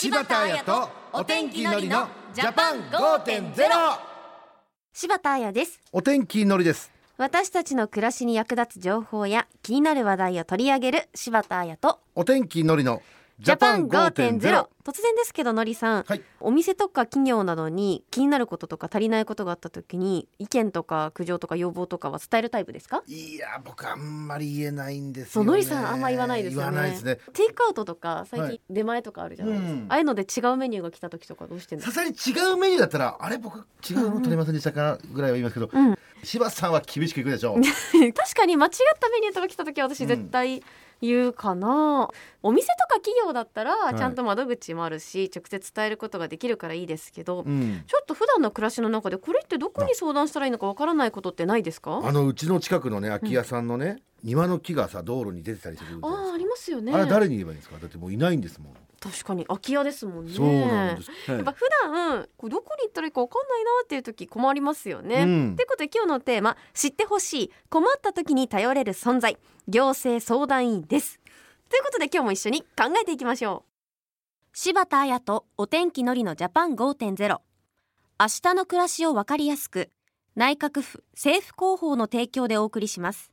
柴田彩とお天気のりのジャパン5.0柴田彩です。お天気のりです。私たちの暮らしに役立つ情報や気になる話題を取り上げる柴田彩と。お天気のりのジャパン5.0突然ですけどのりさん、はい。お店とか企業などに気になることとか足りないことがあった時に意見とか苦情とか要望とかは伝えるタイプですか？いや僕あんまり言えないんですよね。のりさんあんま言わないですよね。言わないですね。テイクアウトとか最近はい。出前とかあるじゃないですか、うん。ああいうので違うメニューが来た時とかどうしてんですか？さすがに違うメニューだったらあれ僕違うの取れませんでしたかぐらいは言いますけど、うん。柴田さんは厳しくいくでしょう。確かに間違ったメニューとか来た時は私絶対言うかな、お店とか企業だったらい。ちゃんと窓口もあるし、直接伝えることができるからいいですけど、うん。ちょっと普段の暮らしの中でこれってどこに相談したらいいのかわからないことってないですか？あのうちの近くのね空き家さんのね、庭の木がさ道路に出てたりするあーありますよね。あれ誰に言えばいいんですか？だってもういないんですもん、確かに空き家ですもんねそうなんです、やっぱ普段こうどこに行ったらいいかわかんないなっていう時困りますよね。うんということで今日のテーマ知ってほしい困った時に頼れる存在行政相談員です。ということで今日も一緒に考えていきましょう。柴田彩とお天気のりのジャパン5.0明日の暮らしをわかりやすく内閣府政府広報の提供でお送りします。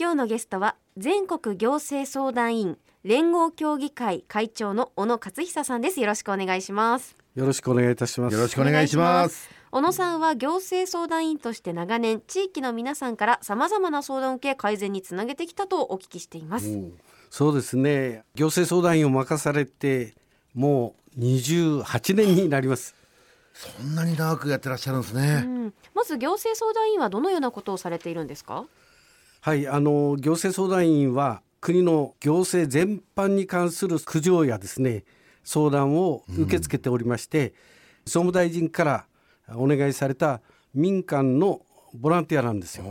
今日のゲストは全国行政相談員連合協議会会長の小野勝久さんです。よろしくお願いします。よろしくお願いいたします。よろしくお願いします。小野さんは行政相談員として長年地域の皆さんから様々な相談を受け改善につなげてきたとお聞きしています。そうですね。行政相談員を任されてもう28年になります。そんなに長くやってらっしゃるんですうね、ん、まず行政相談員はどのようなことをされているんですか？はい、あの行政相談員は国の行政全般に関する苦情やですね相談を受け付けておりまして、総務大臣からお願いされた民間のボランティアなんですよ。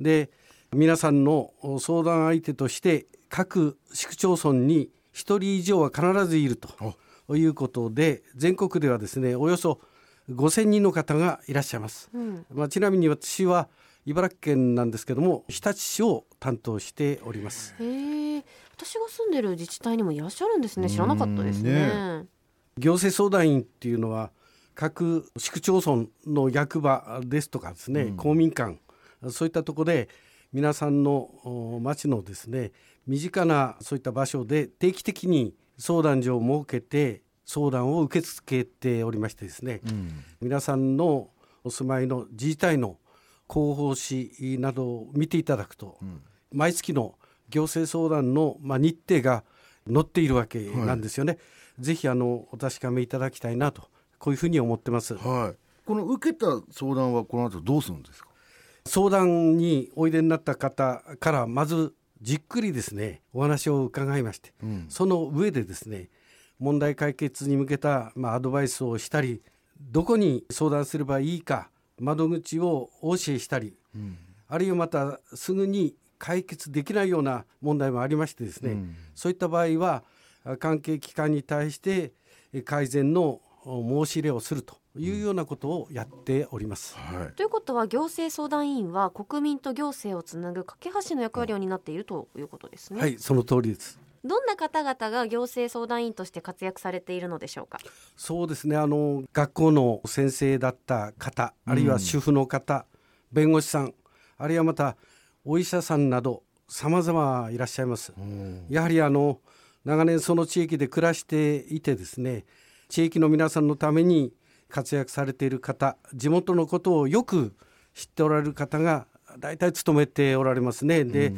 で皆さんの相談相手として各市区町村に1人以上は必ずいるということで全国ではですねおよそ5,000人の方がいらっしゃいます。うんまあ、ちなみに私は茨城県なんですけども日立市を担当しております。へえ。私が住んでる自治体にもいらっしゃるんですね。知らなかったですね。うん行政相談員っていうのは各市区町村の役場ですとかですね、公民館そういったところで皆さんのお町のですね身近なそういった場所で定期的に相談所を設けて相談を受け付けておりましてですね、うん。皆さんのお住まいの自治体の広報誌などを見ていただくと、毎月の行政相談の、まあ、日程が載っているわけなんですよね。ぜひあのお確かめいただきたいなとこういうふうに思ってます。はい。この受けた相談はこの後どうするんですか？相談においでになった方からまずじっくりですねお話を伺いまして、ん。その上でですね問題解決に向けた、まあ、アドバイスをしたりどこに相談すればいいか窓口をお教えしたり、あるいはまたすぐに解決できないような問題もありましてですね、うんそういった場合はあ関係機関に対してえ改善のお申し入れをするというようなことをやっております。はいということは行政相談員は国民と行政をつなぐ架け橋の役割を担っているということですね、はい、その通りです。どんな方々が行政相談員として活躍されているのでしょうか？そうですね。あの学校の先生だった方あるいは主婦の方、弁護士さんあるいはまたお医者さんなど様々いらっしゃいます。やはりあの長年その地域で暮らしていてですね地域の皆さんのために活躍されている方地元のことをよく知っておられる方が大体勤めておられますね。で、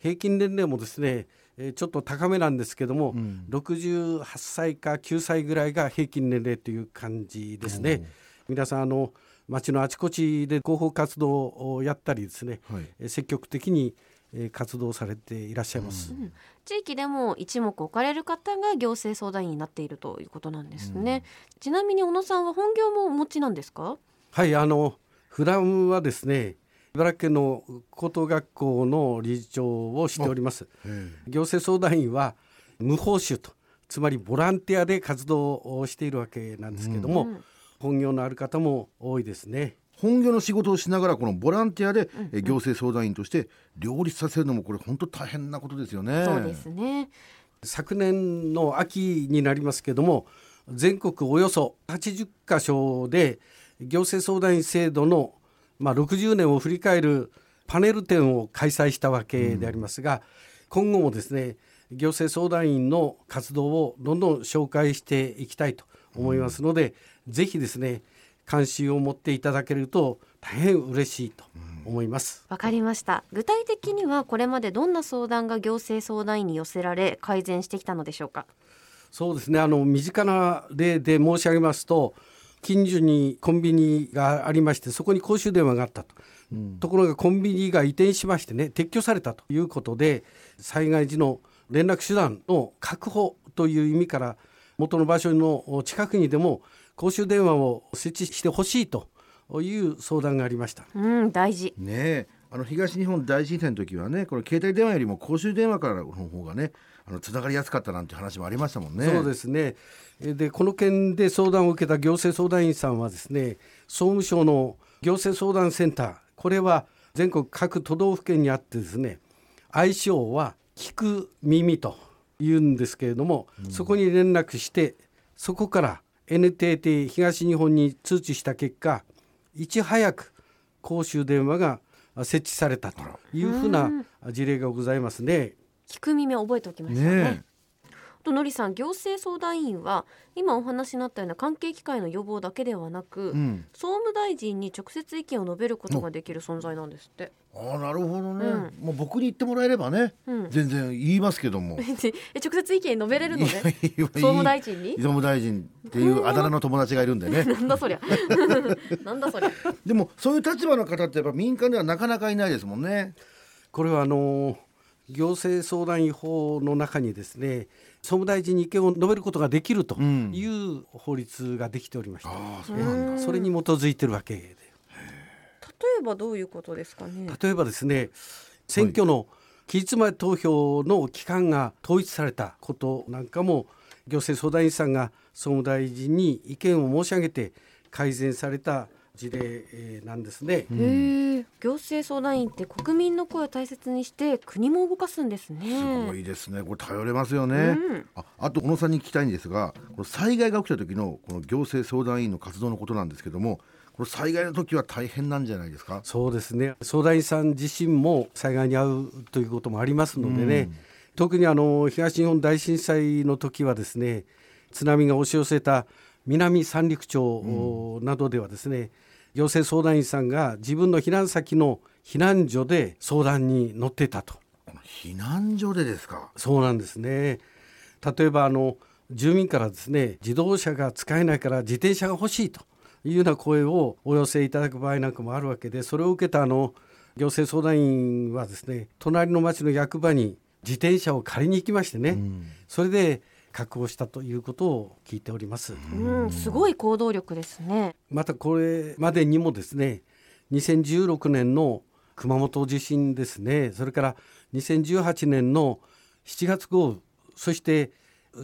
平均年齢もですねえーちょっと高めなんですけども、68歳か9歳ぐらいが平均年齢という感じですね。皆さんあの町のあちこちで広報活動をやったりですね、はい。えー積極的にえー活動されていらっしゃいます。地域でも一目置かれる方が行政相談員になっているということなんですね、ちなみに小野さんは本業もお持ちなんですか？はいあの普段はですね茨城県の高等学校の理事長をしております。行政相談員は無報酬とつまりボランティアで活動をしているわけなんですけども、本業のある方も多いですね。本業の仕事をしながらこのボランティアでえ行政相談員として両立させるのもこれ本当大変なことですよね。そうですね。昨年の秋になりますけども全国およそ80カ所で行政相談員制度の、まあ、60年を振り返るパネル展を開催したわけでありますが、うん、今後もですね行政相談員の活動をどんどん紹介していきたいと思いますので、うん、ぜひですね関心を持っていただけると大変嬉しいと思います。わかりました。具体的にはこれまでどんな相談が行政相談員に寄せられ改善してきたのでしょうか？そうですね。あの身近な例で申し上げますと近所にコンビニがありましてそこに公衆電話があったと、うん、ところがコンビニが移転しましてね撤去されたということで災害時の連絡手段の確保という意味から元の場所の近くにでも公衆電話を設置してほしいという相談がありました。うん、大事。ねあの東日本大震災の時はね、これ携帯電話よりも公衆電話からの方がね、あのつながりやすかったなんて話もありましたもんね。そうですね。でこの件で相談を受けた行政相談員さんはですね、総務省の行政相談センター、これは全国各都道府県にあってですね、愛称は聞く耳と言うんですけれども、うん、そこに連絡してそこから NTT 東日本に通知した結果いち早く公衆電話が設置されたというふうな事例がございますね。聞く耳を覚えておきましたね。ねとのりさん行政相談員は今お話になったような関係機会の予防だけではなく、うん、総務大臣に直接意見を述べることができる存在なんですって。ああなるほどね、うん、もう僕に言ってもらえればね、うん、全然言いますけども。え直接意見述べれるのね？総務大臣に？総務大臣っていうあだ名の友達がいるんでね。なんだそりゃ。なんだそりゃ。でもそういう立場の方ってやっぱ民間ではなかなかいないですもんね。これはあの行政相談員法の中にですね総務大臣に意見を述べることができるという法律ができておりまして、うん、それに基づいてるわけで。例えばどういうことですかね？例えばですね選挙の期日前投票の期間が統一されたことなんかも行政相談員さんが総務大臣に意見を申し上げて改善された事例なんですね。行政相談員って国民の声を大切にして国も動かすんですね。すごいですね。これ頼れますよね。うん、あ、あと小野さんに聞きたいんですが、この災害が起きた時のこの行政相談員の活動のことなんですけども。これ災害の時は大変なんじゃないですか？そうですね相談員さん自身も災害に遭うということもありますのでね、うん、特にあの東日本大震災の時はですね津波が押し寄せた南三陸町などではですね、うん行政相談員さんが自分の避難先の避難所で相談に乗ってたと。避難所でですか？そうなんですね。例えばあの住民からですね自動車が使えないから自転車が欲しいというような声をお寄せいただく場合なんかもあるわけでそれを受けたあの行政相談員はですね隣の町の役場に自転車を借りに行きましてね、うん、それで確保したということを聞いております。うん、すごい行動力ですね。またこれまでにもですね、2016年の熊本地震ですね、それから2018年の7月豪雨、そして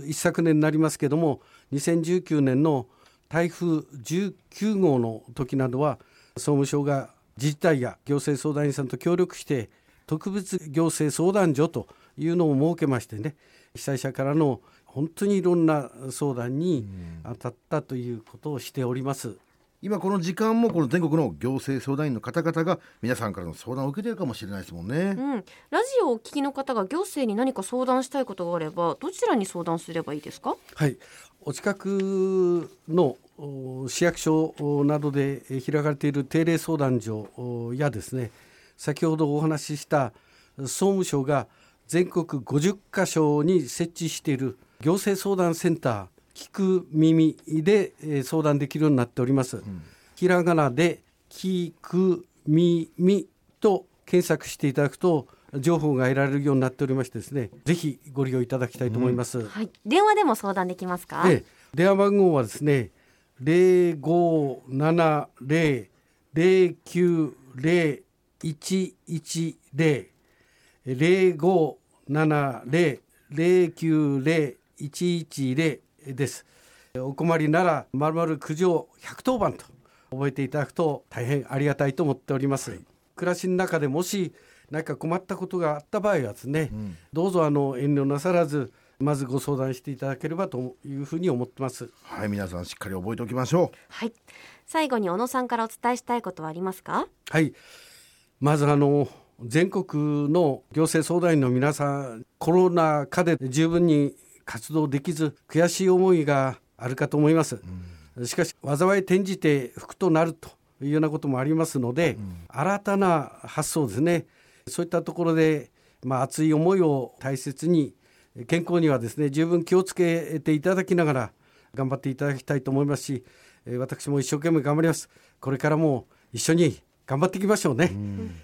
一昨年になりますけども、2019年の台風19号の時などは総務省が自治体や行政相談員さんと協力して特別行政相談所というのを設けましてね被災者からの本当にいろんな相談に当たったということをしております。今この時間もこの全国の行政相談員の方々が皆さんからの相談を受けているかもしれないですもんね、うん、ラジオをお聞きの方が行政に何か相談したいことがあればどちらに相談すればいいですか？はい。お近くの市役所などで開かれている定例相談所やですね先ほどお話しした総務省が全国50カ所に設置している行政相談センター聞く耳で相談できるようになっております、うん、ひらがなで聞く耳と検索していただくと情報が得られるようになっておりましてですねぜひご利用いただきたいと思います、うん、はい、電話でも相談できますか、ええ、電話番号はですね0570-090-110 0570-090-110 110です。お困りならまるまる苦情110番と覚えていただくと大変ありがたいと思っております。はい、暮らしの中でもし何か困ったことがあった場合はですね、うん、どうぞあの遠慮なさらずまずご相談していただければというふうに思ってますはい皆さんしっかり覚えておきましょうはい最後に小野さんからお伝えしたいことはありますかはいまずあの全国の行政相談員の皆さんコロナ禍で十分に活動できず悔しい思いがあるかと思います、しかし災い転じて福となるというようなこともありますので、新たな発想ですね。そういったところで、まあ、熱い思いを大切に健康にはですね十分気をつけていただきながら頑張っていただきたいと思いますしえー私も一生懸命頑張ります。これからも一緒に頑張っていきましょうね、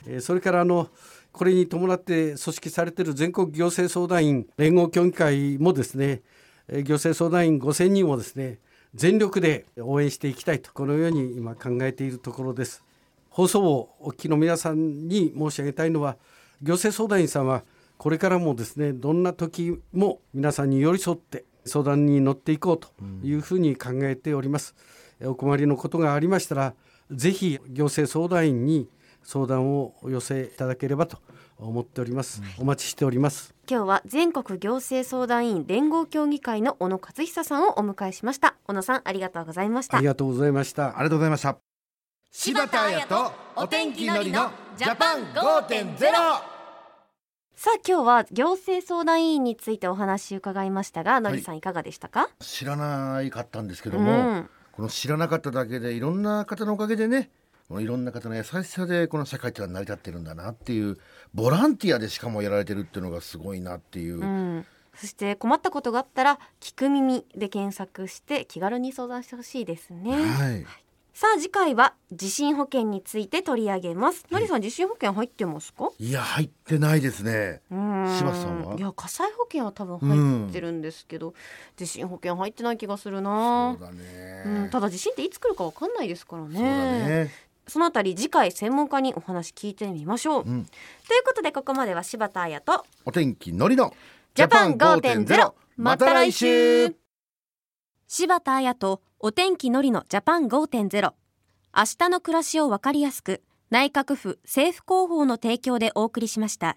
えーそれからあのこれに伴って組織されている全国行政相談員連合協議会もですねえー行政相談員5000人をですね全力で応援していきたいとこのように今考えているところです。放送をお聞きの皆さんに申し上げたいのは行政相談員さんはこれからもですねどんな時も皆さんに寄り添って相談に乗っていこうというふうに考えております、お困りのことがありましたらぜひ行政相談員に相談をお寄せいただければと思っております、お待ちしております。今日は全国行政相談員連合協議会の小野勝久さんをお迎えしました。小野さんありがとうございました。ありがとうございました。うありがとうございました。柴田彩とお天気のりのジャパン5.0さあ今日は行政相談委員についてお話伺いましたがのりさんいかがでしたか、知らないかったんですけどうも、ん。この知らなかっただけでいろんな方のおかげでねこのいろんな方の優しさでこの社会ってのは成り立ってるんだなっていうボランティアでしかもやられてるっていうのがすごいなっていう、うん、そして困ったことがあったら聞く耳で検索して気軽に相談してほしいですね、はい。さあ次回は地震保険について取り上げます。のりさん地震保険入ってますか？いや入ってないですね。柴田さんは？いや火災保険は多分入ってるんですけど、地震保険入ってない気がするな。そうだね、うん、ただ地震っていつ来るかわかんないですからね。そうだねそのあたり次回専門家にお話聞いてみましょう、うん。ということでここまでは柴田彩とお天気のりのジャパン5.0また来週。柴田彩とお天気のりのジャパン5.0明日の暮らしをわかりやすく内閣府政府広報の提供でお送りしました